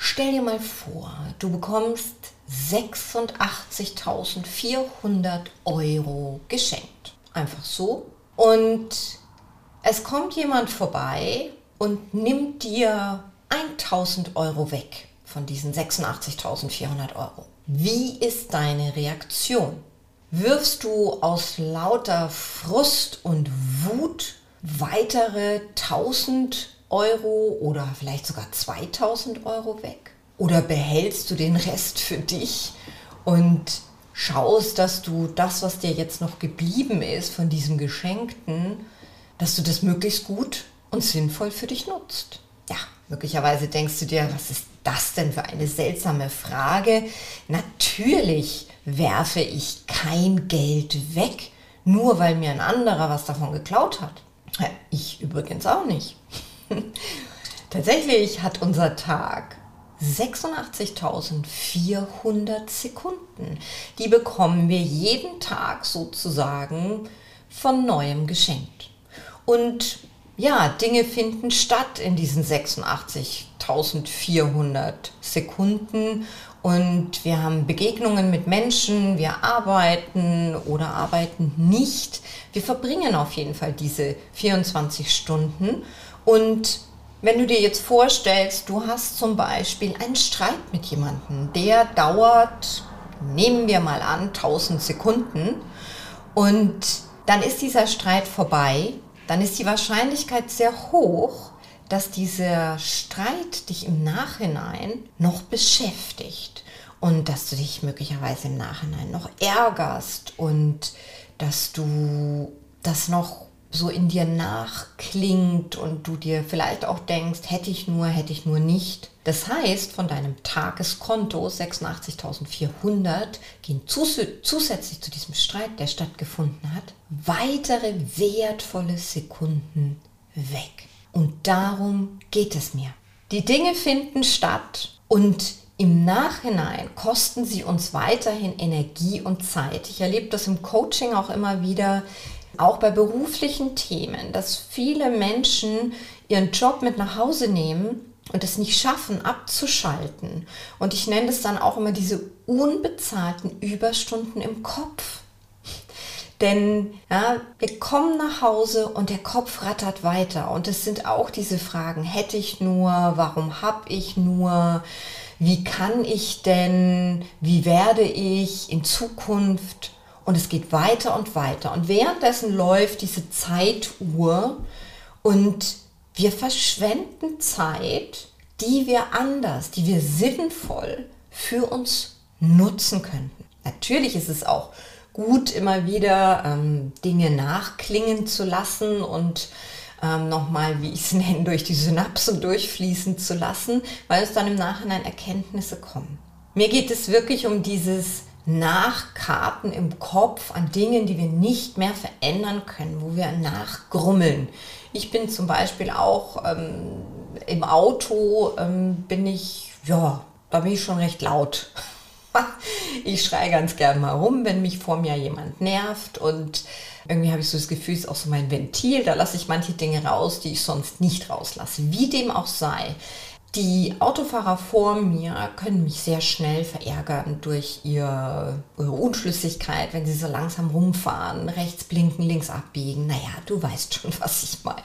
Stell dir mal vor, du bekommst 86.400 Euro geschenkt. Einfach so. Und es kommt jemand vorbei und nimmt dir 1000 Euro weg von diesen 86.400 Euro. Wie ist deine Reaktion? Wirfst du aus lauter Frust und Wut weitere 1000 Euro oder vielleicht sogar 2000 Euro weg? Oder behältst du den Rest für dich und schaust, dass du das, was dir jetzt noch geblieben ist von diesem Geschenkten, dass du das möglichst gut und sinnvoll für dich nutzt? Ja, möglicherweise denkst du dir, was ist das denn für eine seltsame Frage? Natürlich werfe ich kein Geld weg, nur weil mir ein anderer was davon geklaut hat. Ich übrigens auch nicht. Tatsächlich hat unser Tag 86.400 Sekunden. Die bekommen wir jeden Tag sozusagen von neuem geschenkt. Und ja, Dinge finden statt in diesen 86.400 Sekunden und wir haben Begegnungen mit Menschen, wir arbeiten oder arbeiten nicht. Wir verbringen auf jeden Fall diese 24 Stunden. Und wenn du dir jetzt vorstellst, du hast zum Beispiel einen Streit mit jemandem, der dauert, nehmen wir mal an, 1000 Sekunden. Und dann ist dieser Streit vorbei. Dann ist die Wahrscheinlichkeit sehr hoch, dass dieser Streit dich im Nachhinein noch beschäftigt und dass du dich möglicherweise im Nachhinein noch ärgerst und dass du das noch so in dir nachklingt und du dir vielleicht auch denkst, hätte ich nur, hätte ich nur nicht. Das heißt, von deinem Tageskonto 86.400 gehen zus zusätzlich zu diesem Streit, der stattgefunden hat, weitere wertvolle Sekunden weg. Und darum geht es mir. Die Dinge finden statt und im Nachhinein kosten sie uns weiterhin Energie und Zeit. Ich erlebe das im Coaching auch immer wieder, auch bei beruflichen Themen, dass viele Menschen ihren Job mit nach Hause nehmen und es nicht schaffen, abzuschalten. Und ich nenne es dann auch immer diese unbezahlten Überstunden im Kopf. Denn ja, wir kommen nach Hause und der Kopf rattert weiter. Und es sind auch diese Fragen, hätte ich nur, warum habe ich nur, wie kann ich denn, wie werde ich in Zukunft? Und es geht weiter und weiter. Und währenddessen läuft diese Zeituhr und wir verschwenden Zeit, die wir anders, die wir sinnvoll für uns nutzen könnten. Natürlich ist es auch gut, immer wieder ähm, Dinge nachklingen zu lassen und ähm, nochmal, wie ich es nenne, durch die Synapsen durchfließen zu lassen, weil es dann im Nachhinein Erkenntnisse kommen. Mir geht es wirklich um dieses Nachkarten im Kopf an Dingen, die wir nicht mehr verändern können, wo wir nachgrummeln. Ich bin zum Beispiel auch ähm, im Auto, ähm, bin ich, ja, da bin ich schon recht laut. ich schreie ganz gern mal rum, wenn mich vor mir jemand nervt und irgendwie habe ich so das Gefühl, es ist auch so mein Ventil, da lasse ich manche Dinge raus, die ich sonst nicht rauslasse. Wie dem auch sei. Die Autofahrer vor mir können mich sehr schnell verärgern durch ihr, ihre Unschlüssigkeit, wenn sie so langsam rumfahren, rechts blinken, links abbiegen. Naja, du weißt schon, was ich meine.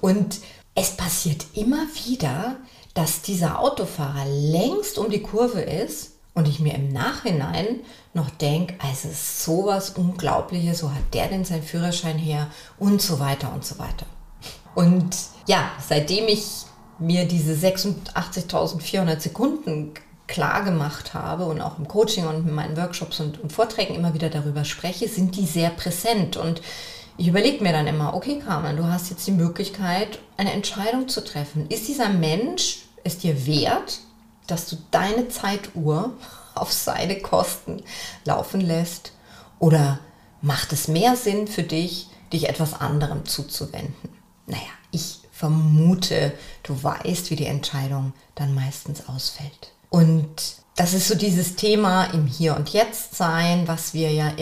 Und es passiert immer wieder, dass dieser Autofahrer längst um die Kurve ist und ich mir im Nachhinein noch denke, also sowas Unglaubliches, so hat der denn seinen Führerschein her und so weiter und so weiter. Und ja, seitdem ich mir diese 86.400 Sekunden klar gemacht habe und auch im Coaching und in meinen Workshops und, und Vorträgen immer wieder darüber spreche, sind die sehr präsent. Und ich überlege mir dann immer, okay Carmen, du hast jetzt die Möglichkeit, eine Entscheidung zu treffen. Ist dieser Mensch es dir wert, dass du deine Zeituhr auf seine Kosten laufen lässt? Oder macht es mehr Sinn für dich, dich etwas anderem zuzuwenden? Naja, ich vermute, du weißt, wie die Entscheidung dann meistens ausfällt. Und das ist so dieses Thema im Hier und Jetzt sein, was wir ja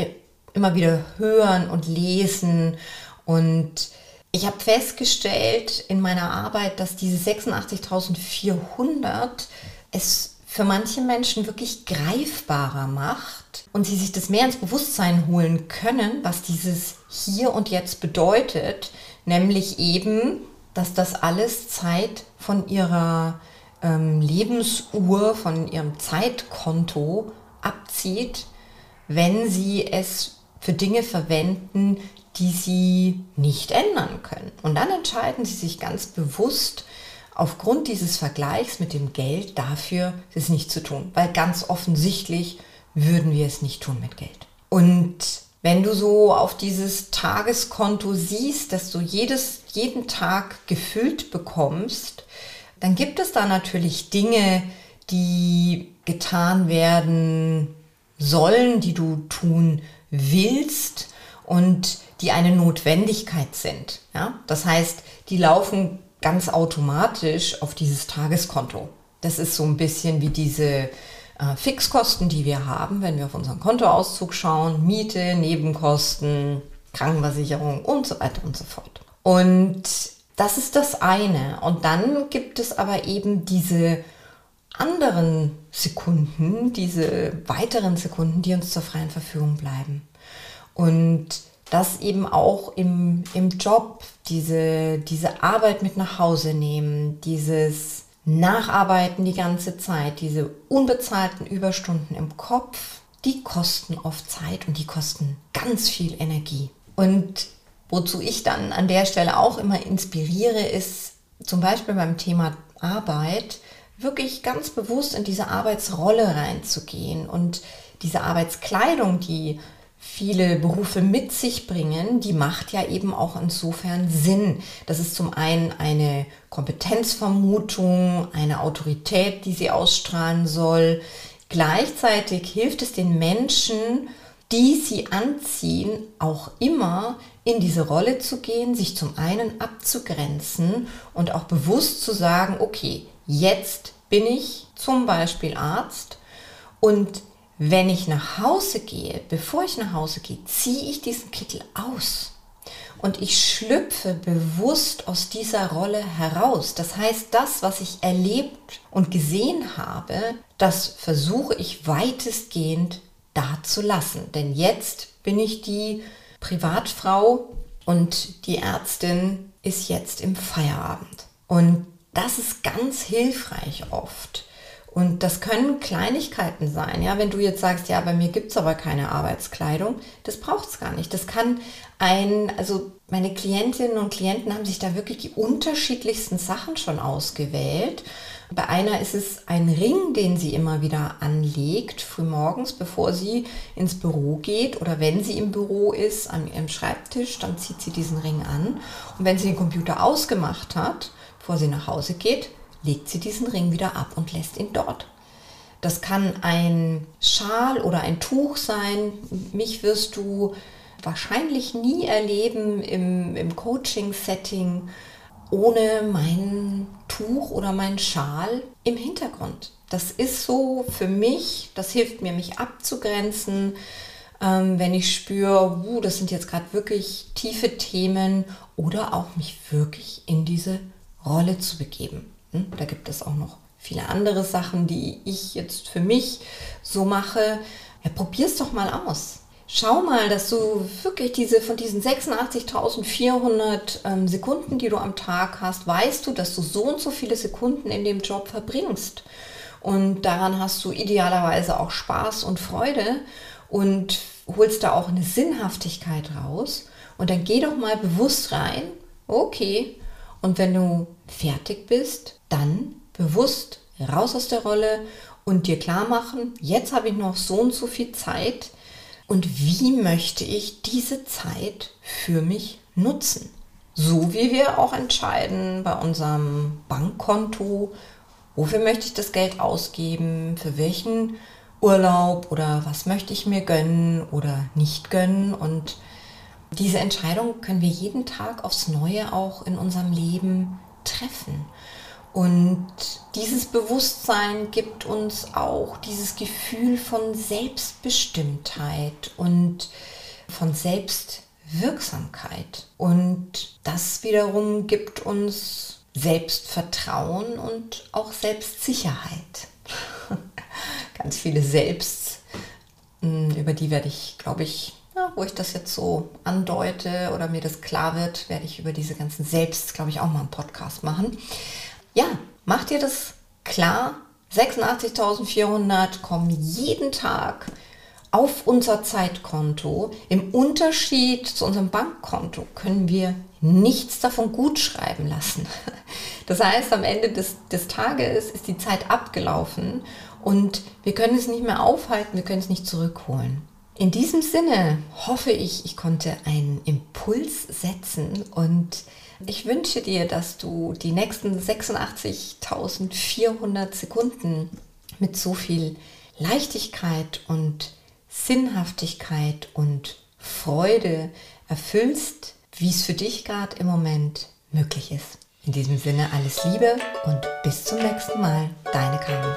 immer wieder hören und lesen. Und ich habe festgestellt in meiner Arbeit, dass diese 86.400 es für manche Menschen wirklich greifbarer macht und sie sich das mehr ins Bewusstsein holen können, was dieses Hier und Jetzt bedeutet, nämlich eben, dass das alles Zeit von ihrer ähm, Lebensuhr, von ihrem Zeitkonto abzieht, wenn sie es für Dinge verwenden, die sie nicht ändern können. Und dann entscheiden sie sich ganz bewusst aufgrund dieses Vergleichs mit dem Geld dafür, es nicht zu tun. Weil ganz offensichtlich würden wir es nicht tun mit Geld. Und wenn du so auf dieses Tageskonto siehst, dass du jedes, jeden Tag gefüllt bekommst, dann gibt es da natürlich Dinge, die getan werden sollen, die du tun willst und die eine Notwendigkeit sind. Ja? Das heißt, die laufen ganz automatisch auf dieses Tageskonto. Das ist so ein bisschen wie diese äh, Fixkosten, die wir haben, wenn wir auf unseren Kontoauszug schauen. Miete, Nebenkosten, Krankenversicherung und so weiter und so fort. Und das ist das eine. Und dann gibt es aber eben diese anderen Sekunden, diese weiteren Sekunden, die uns zur freien Verfügung bleiben. Und das eben auch im, im Job, diese, diese Arbeit mit nach Hause nehmen, dieses Nacharbeiten die ganze Zeit, diese unbezahlten Überstunden im Kopf, die kosten oft Zeit und die kosten ganz viel Energie. Und Wozu ich dann an der Stelle auch immer inspiriere, ist zum Beispiel beim Thema Arbeit wirklich ganz bewusst in diese Arbeitsrolle reinzugehen und diese Arbeitskleidung, die viele Berufe mit sich bringen, die macht ja eben auch insofern Sinn. Das ist zum einen eine Kompetenzvermutung, eine Autorität, die sie ausstrahlen soll. Gleichzeitig hilft es den Menschen, die sie anziehen, auch immer in diese Rolle zu gehen, sich zum einen abzugrenzen und auch bewusst zu sagen, okay, jetzt bin ich zum Beispiel Arzt und wenn ich nach Hause gehe, bevor ich nach Hause gehe, ziehe ich diesen Kittel aus und ich schlüpfe bewusst aus dieser Rolle heraus. Das heißt, das, was ich erlebt und gesehen habe, das versuche ich weitestgehend da zu lassen. Denn jetzt bin ich die Privatfrau und die Ärztin ist jetzt im Feierabend. Und das ist ganz hilfreich oft. Und das können Kleinigkeiten sein. Ja, wenn du jetzt sagst, ja, bei mir gibt es aber keine Arbeitskleidung, das braucht es gar nicht. Das kann ein, also meine Klientinnen und Klienten haben sich da wirklich die unterschiedlichsten Sachen schon ausgewählt. Bei einer ist es ein Ring, den sie immer wieder anlegt, frühmorgens, bevor sie ins Büro geht oder wenn sie im Büro ist, am ihrem Schreibtisch, dann zieht sie diesen Ring an. Und wenn sie den Computer ausgemacht hat, bevor sie nach Hause geht, legt sie diesen Ring wieder ab und lässt ihn dort. Das kann ein Schal oder ein Tuch sein. Mich wirst du wahrscheinlich nie erleben im, im Coaching-Setting ohne mein Tuch oder mein Schal im Hintergrund. Das ist so für mich, das hilft mir, mich abzugrenzen, ähm, wenn ich spüre, uh, das sind jetzt gerade wirklich tiefe Themen oder auch mich wirklich in diese Rolle zu begeben. Hm? Da gibt es auch noch viele andere Sachen, die ich jetzt für mich so mache. Ja, probier's doch mal aus. Schau mal, dass du wirklich diese von diesen 86.400 ähm, Sekunden, die du am Tag hast, weißt du, dass du so und so viele Sekunden in dem Job verbringst. Und daran hast du idealerweise auch Spaß und Freude und holst da auch eine Sinnhaftigkeit raus. Und dann geh doch mal bewusst rein, okay. Und wenn du fertig bist, dann bewusst raus aus der Rolle und dir klar machen, jetzt habe ich noch so und so viel Zeit und wie möchte ich diese Zeit für mich nutzen. So wie wir auch entscheiden bei unserem Bankkonto, wofür möchte ich das Geld ausgeben, für welchen Urlaub oder was möchte ich mir gönnen oder nicht gönnen. Und diese Entscheidung können wir jeden Tag aufs Neue auch in unserem Leben treffen. Und dieses Bewusstsein gibt uns auch dieses Gefühl von Selbstbestimmtheit und von Selbstwirksamkeit. Und das wiederum gibt uns Selbstvertrauen und auch Selbstsicherheit. Ganz viele Selbst, hm, über die werde ich, glaube ich, wo ich das jetzt so andeute oder mir das klar wird, werde ich über diese ganzen Selbst, glaube ich, auch mal einen Podcast machen. Ja, macht dir das klar? 86.400 kommen jeden Tag auf unser Zeitkonto. Im Unterschied zu unserem Bankkonto können wir nichts davon gut schreiben lassen. Das heißt, am Ende des, des Tages ist die Zeit abgelaufen und wir können es nicht mehr aufhalten, wir können es nicht zurückholen. In diesem Sinne hoffe ich, ich konnte einen Impuls setzen und ich wünsche dir, dass du die nächsten 86.400 Sekunden mit so viel Leichtigkeit und Sinnhaftigkeit und Freude erfüllst, wie es für dich gerade im Moment möglich ist. In diesem Sinne alles Liebe und bis zum nächsten Mal. Deine Carmen.